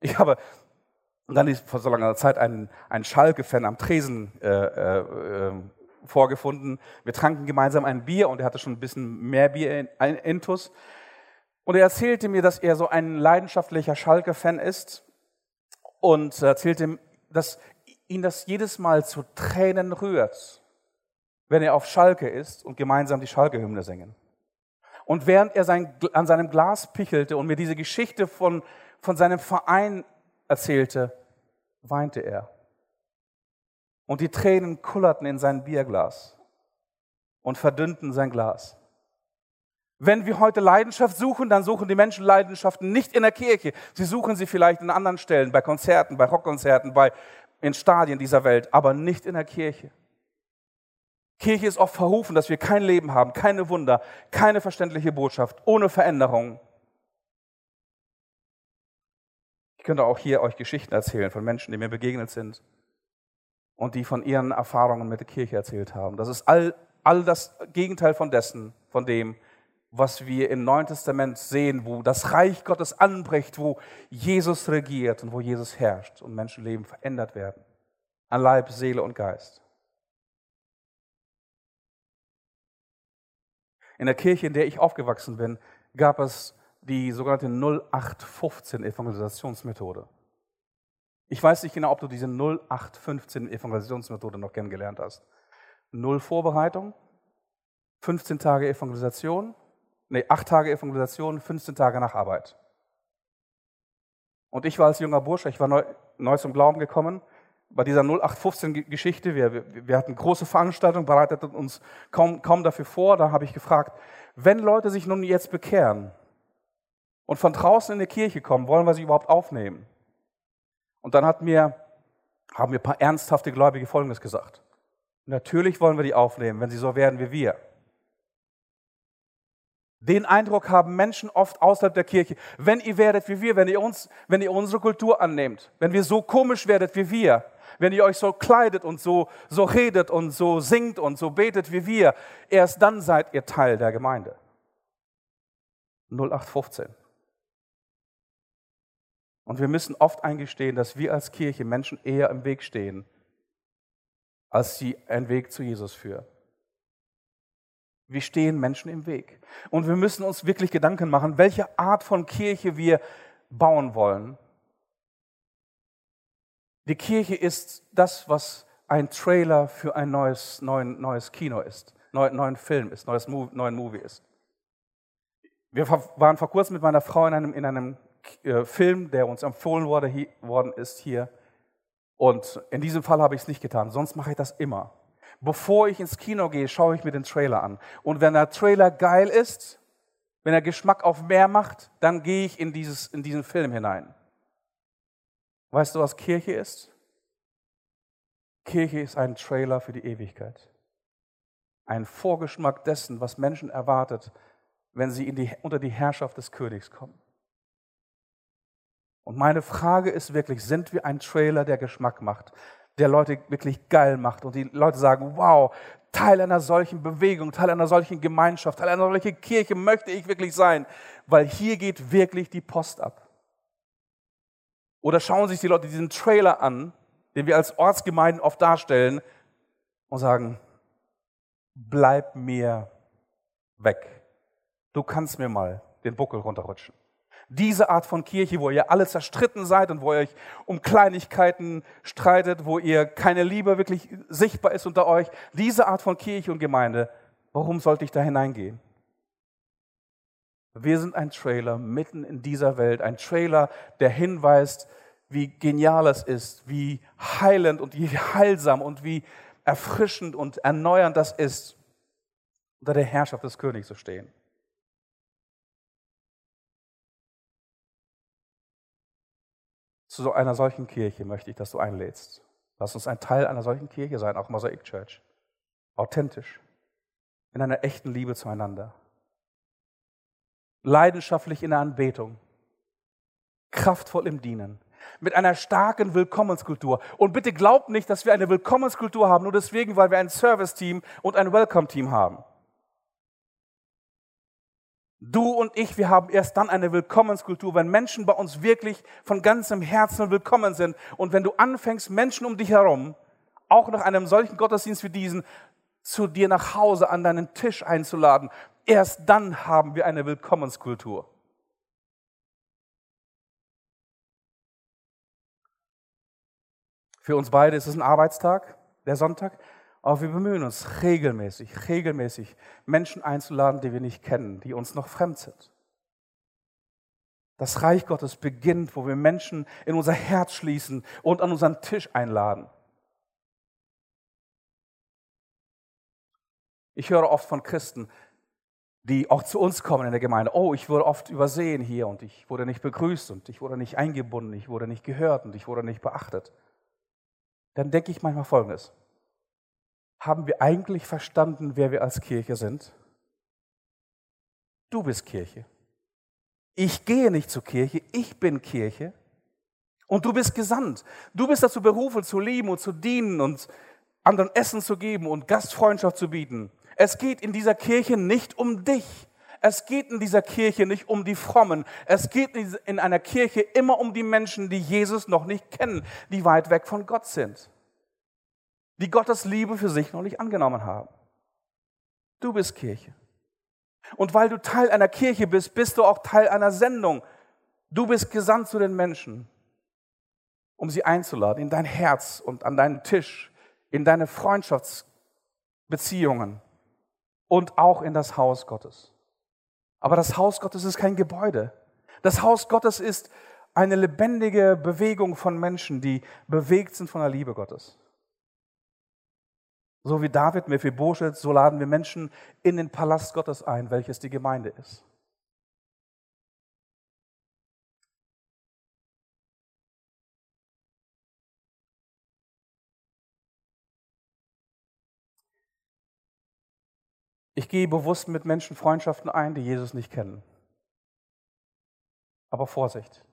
Ich habe dann vor so langer Zeit einen, einen Schalke-Fan am Tresen äh, äh, vorgefunden. Wir tranken gemeinsam ein Bier und er hatte schon ein bisschen mehr Bier in, in Intus. Und er erzählte mir, dass er so ein leidenschaftlicher Schalke-Fan ist und erzählte, dass ihn das jedes Mal zu Tränen rührt, wenn er auf Schalke ist und gemeinsam die Schalke-Hymne singen. Und während er sein, an seinem Glas pichelte und mir diese Geschichte von, von seinem Verein erzählte, weinte er. Und die Tränen kullerten in sein Bierglas und verdünnten sein Glas. Wenn wir heute Leidenschaft suchen, dann suchen die Menschen Leidenschaften nicht in der Kirche. Sie suchen sie vielleicht in anderen Stellen, bei Konzerten, bei Rockkonzerten, bei, in Stadien dieser Welt, aber nicht in der Kirche. Kirche ist oft verrufen, dass wir kein Leben haben, keine Wunder, keine verständliche Botschaft, ohne Veränderung. könnte auch hier euch Geschichten erzählen von Menschen, die mir begegnet sind und die von ihren Erfahrungen mit der Kirche erzählt haben. Das ist all, all das Gegenteil von dessen, von dem, was wir im Neuen Testament sehen, wo das Reich Gottes anbricht, wo Jesus regiert und wo Jesus herrscht und Menschenleben verändert werden. An Leib, Seele und Geist. In der Kirche, in der ich aufgewachsen bin, gab es die sogenannte 0815 Evangelisationsmethode. Ich weiß nicht genau, ob du diese 0815 Evangelisationsmethode noch kennengelernt hast. Null Vorbereitung, 15 Tage Evangelisation, nee, 8 Tage Evangelisation, 15 Tage nach Arbeit. Und ich war als junger Bursche, ich war neu, neu zum Glauben gekommen, bei dieser 0815-Geschichte, wir, wir, wir, hatten große Veranstaltungen, bereiteten uns kaum, kaum dafür vor, da habe ich gefragt, wenn Leute sich nun jetzt bekehren und von draußen in die Kirche kommen, wollen wir sie überhaupt aufnehmen? Und dann hat mir, haben mir ein paar ernsthafte Gläubige Folgendes gesagt. Natürlich wollen wir die aufnehmen, wenn sie so werden wie wir. Den Eindruck haben Menschen oft außerhalb der Kirche. Wenn ihr werdet wie wir, wenn ihr uns, wenn ihr unsere Kultur annehmt, wenn wir so komisch werdet wie wir, wenn ihr euch so kleidet und so, so redet und so singt und so betet wie wir, erst dann seid ihr Teil der Gemeinde. 0815. Und wir müssen oft eingestehen, dass wir als Kirche Menschen eher im Weg stehen, als sie einen Weg zu Jesus führen. Wir stehen Menschen im Weg. Und wir müssen uns wirklich Gedanken machen, welche Art von Kirche wir bauen wollen. Die Kirche ist das, was ein Trailer für ein neues, neuen, neues Kino ist, neu, neuen Film ist, neues Movie, neuen Movie ist. Wir waren vor kurzem mit meiner Frau in einem, in einem Film, der uns empfohlen wurde, hier, worden ist hier. Und in diesem Fall habe ich es nicht getan, sonst mache ich das immer. Bevor ich ins Kino gehe, schaue ich mir den Trailer an. Und wenn der Trailer geil ist, wenn er Geschmack auf mehr macht, dann gehe ich in, dieses, in diesen Film hinein. Weißt du, was Kirche ist? Kirche ist ein Trailer für die Ewigkeit. Ein Vorgeschmack dessen, was Menschen erwartet, wenn sie die, unter die Herrschaft des Königs kommen. Und meine Frage ist wirklich, sind wir ein Trailer, der Geschmack macht? der Leute wirklich geil macht und die Leute sagen, wow, Teil einer solchen Bewegung, Teil einer solchen Gemeinschaft, Teil einer solchen Kirche möchte ich wirklich sein, weil hier geht wirklich die Post ab. Oder schauen sich die Leute diesen Trailer an, den wir als Ortsgemeinden oft darstellen und sagen, bleib mir weg. Du kannst mir mal den Buckel runterrutschen. Diese Art von Kirche, wo ihr alle zerstritten seid und wo ihr euch um Kleinigkeiten streitet, wo ihr keine Liebe wirklich sichtbar ist unter euch, diese Art von Kirche und Gemeinde, warum sollte ich da hineingehen? Wir sind ein Trailer mitten in dieser Welt, ein Trailer, der hinweist, wie genial es ist, wie heilend und wie heilsam und wie erfrischend und erneuernd das ist, unter der Herrschaft des Königs zu stehen. Zu so einer solchen Kirche möchte ich, dass du einlädst. Lass uns ein Teil einer solchen Kirche sein, auch Mosaic Church. Authentisch. In einer echten Liebe zueinander. Leidenschaftlich in der Anbetung. Kraftvoll im Dienen. Mit einer starken Willkommenskultur. Und bitte glaubt nicht, dass wir eine Willkommenskultur haben, nur deswegen, weil wir ein Service-Team und ein Welcome-Team haben. Du und ich, wir haben erst dann eine Willkommenskultur, wenn Menschen bei uns wirklich von ganzem Herzen willkommen sind. Und wenn du anfängst, Menschen um dich herum, auch nach einem solchen Gottesdienst wie diesen, zu dir nach Hause an deinen Tisch einzuladen, erst dann haben wir eine Willkommenskultur. Für uns beide ist es ein Arbeitstag, der Sonntag. Aber wir bemühen uns regelmäßig, regelmäßig Menschen einzuladen, die wir nicht kennen, die uns noch fremd sind. Das Reich Gottes beginnt, wo wir Menschen in unser Herz schließen und an unseren Tisch einladen. Ich höre oft von Christen, die auch zu uns kommen in der Gemeinde. Oh, ich wurde oft übersehen hier und ich wurde nicht begrüßt und ich wurde nicht eingebunden, ich wurde nicht gehört und ich wurde nicht beachtet. Dann denke ich manchmal Folgendes haben wir eigentlich verstanden, wer wir als Kirche sind? Du bist Kirche. Ich gehe nicht zur Kirche, ich bin Kirche. Und du bist gesandt. Du bist dazu berufen, zu lieben und zu dienen und anderen Essen zu geben und Gastfreundschaft zu bieten. Es geht in dieser Kirche nicht um dich. Es geht in dieser Kirche nicht um die Frommen. Es geht in einer Kirche immer um die Menschen, die Jesus noch nicht kennen, die weit weg von Gott sind, die Gottes Liebe für sich noch nicht angenommen haben. Du bist Kirche. Und weil du Teil einer Kirche bist, bist du auch Teil einer Sendung. Du bist gesandt zu den Menschen, um sie einzuladen in dein Herz und an deinen Tisch, in deine Freundschaftsbeziehungen und auch in das Haus Gottes. Aber das Haus Gottes ist kein Gebäude. Das Haus Gottes ist eine lebendige Bewegung von Menschen, die bewegt sind von der Liebe Gottes. So wie David Mephibosheth, so laden wir Menschen in den Palast Gottes ein, welches die Gemeinde ist. Ich gehe bewusst mit Menschen Freundschaften ein, die Jesus nicht kennen. Aber Vorsicht.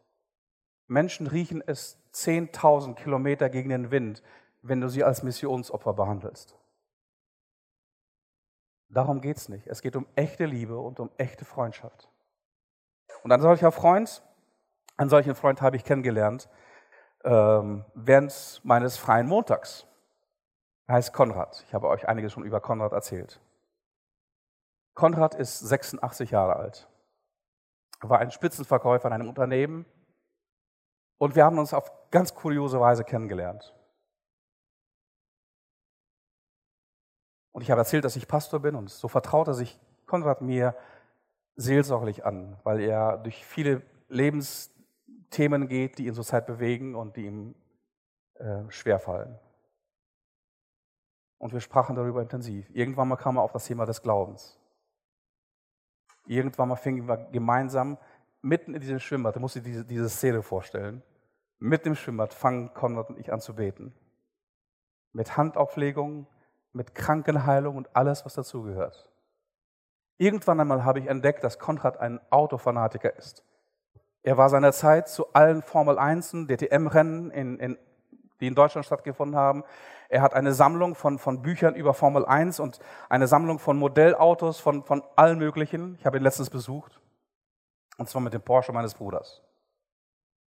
Menschen riechen es 10.000 Kilometer gegen den Wind, wenn du sie als Missionsopfer behandelst. Darum geht es nicht. Es geht um echte Liebe und um echte Freundschaft. Und ein solcher Freund, einen solchen Freund habe ich kennengelernt ähm, während meines freien Montags. Er heißt Konrad. Ich habe euch einiges schon über Konrad erzählt. Konrad ist 86 Jahre alt, war ein Spitzenverkäufer in einem Unternehmen und wir haben uns auf ganz kuriose Weise kennengelernt. Und ich habe erzählt, dass ich Pastor bin und so vertraute sich Konrad mir seelsorglich an, weil er durch viele Lebensthemen geht, die ihn zurzeit bewegen und die ihm äh, schwerfallen. Und wir sprachen darüber intensiv. Irgendwann mal kam er auf das Thema des Glaubens. Irgendwann mal fingen wir gemeinsam mitten in diesem Schwimmbad, da muss ich diese, diese Szene vorstellen, mitten im Schwimmbad fangen Konrad und ich an zu beten. Mit Handauflegung, mit Krankenheilung und alles, was dazugehört. Irgendwann einmal habe ich entdeckt, dass Konrad ein Autofanatiker ist. Er war seinerzeit zu allen Formel 1, DTM-Rennen, in, in, die in Deutschland stattgefunden haben, er hat eine Sammlung von, von Büchern über Formel 1 und eine Sammlung von Modellautos von, von allen möglichen. Ich habe ihn letztens besucht. Und zwar mit dem Porsche meines Bruders.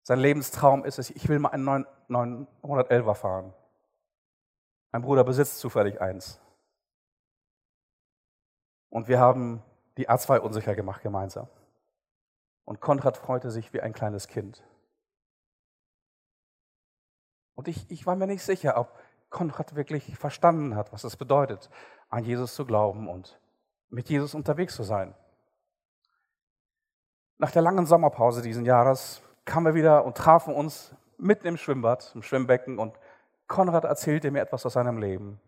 Sein Lebenstraum ist es, ich will mal einen 911er fahren. Mein Bruder besitzt zufällig eins. Und wir haben die A2 unsicher gemacht gemeinsam. Und Konrad freute sich wie ein kleines Kind. Und ich, ich war mir nicht sicher, ob Konrad wirklich verstanden hat, was es bedeutet, an Jesus zu glauben und mit Jesus unterwegs zu sein. Nach der langen Sommerpause diesen Jahres kamen wir wieder und trafen uns mitten im Schwimmbad, im Schwimmbecken und Konrad erzählte mir etwas aus seinem Leben,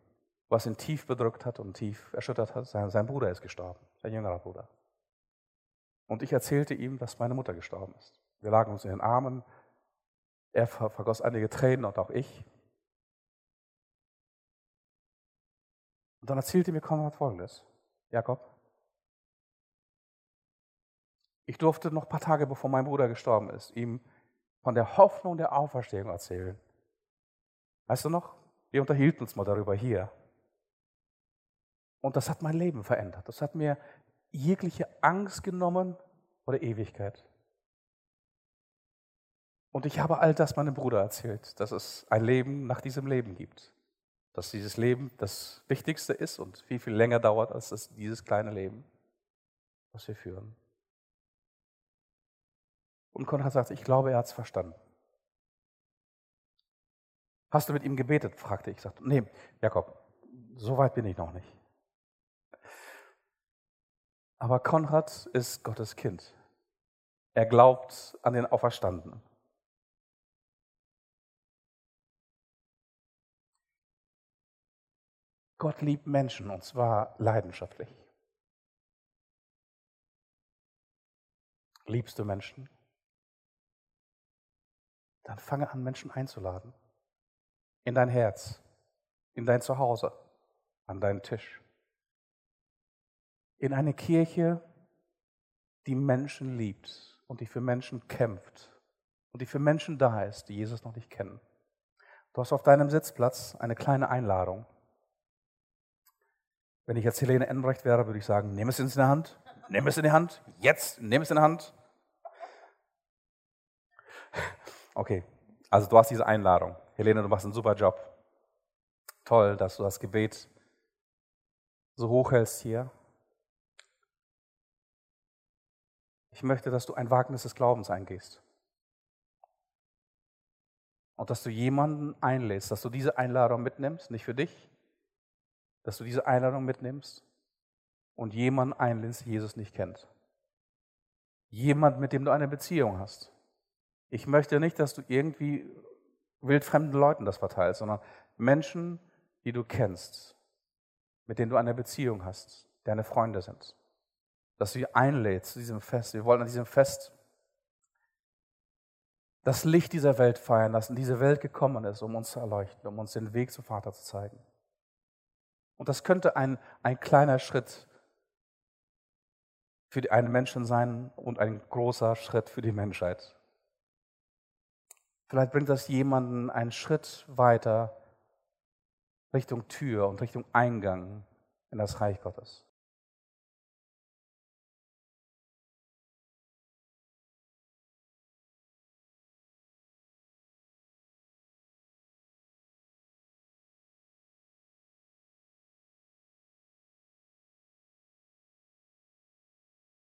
was ihn tief bedrückt hat und tief erschüttert hat. Sein, sein Bruder ist gestorben, sein jüngerer Bruder. Und ich erzählte ihm, dass meine Mutter gestorben ist. Wir lagen uns in den Armen. Er vergoss einige Tränen und auch ich. Und dann erzählte mir Konrad Folgendes. Jakob, ich durfte noch ein paar Tage bevor mein Bruder gestorben ist, ihm von der Hoffnung der Auferstehung erzählen. Weißt du noch? Wir unterhielten uns mal darüber hier. Und das hat mein Leben verändert. Das hat mir jegliche Angst genommen vor der Ewigkeit. Und ich habe all das meinem Bruder erzählt, dass es ein Leben nach diesem Leben gibt dass dieses Leben das Wichtigste ist und viel, viel länger dauert als das, dieses kleine Leben, was wir führen. Und Konrad sagt, ich glaube, er hat es verstanden. Hast du mit ihm gebetet? fragte ich. Sagte, nee, Jakob, so weit bin ich noch nicht. Aber Konrad ist Gottes Kind. Er glaubt an den Auferstandenen. Gott liebt Menschen und zwar leidenschaftlich. Liebst du Menschen? Dann fange an, Menschen einzuladen. In dein Herz, in dein Zuhause, an deinen Tisch. In eine Kirche, die Menschen liebt und die für Menschen kämpft und die für Menschen da ist, die Jesus noch nicht kennen. Du hast auf deinem Sitzplatz eine kleine Einladung. Wenn ich jetzt Helene Enbrecht wäre, würde ich sagen, nimm es in die Hand, nimm es in die Hand, jetzt, nimm es in die Hand. Okay, also du hast diese Einladung. Helene, du machst einen super Job. Toll, dass du das Gebet so hoch hältst hier. Ich möchte, dass du ein Wagnis des Glaubens eingehst. Und dass du jemanden einlädst, dass du diese Einladung mitnimmst, nicht für dich, dass du diese Einladung mitnimmst und jemanden einlädst, Jesus nicht kennt. Jemand, mit dem du eine Beziehung hast. Ich möchte nicht, dass du irgendwie wildfremden Leuten das verteilst, sondern Menschen, die du kennst, mit denen du eine Beziehung hast, deine Freunde sind. Dass du sie einlädst zu diesem Fest. Wir wollen an diesem Fest das Licht dieser Welt feiern, das in diese Welt gekommen ist, um uns zu erleuchten, um uns den Weg zum Vater zu zeigen. Und das könnte ein, ein kleiner Schritt für einen Menschen sein und ein großer Schritt für die Menschheit. Vielleicht bringt das jemanden einen Schritt weiter Richtung Tür und Richtung Eingang in das Reich Gottes.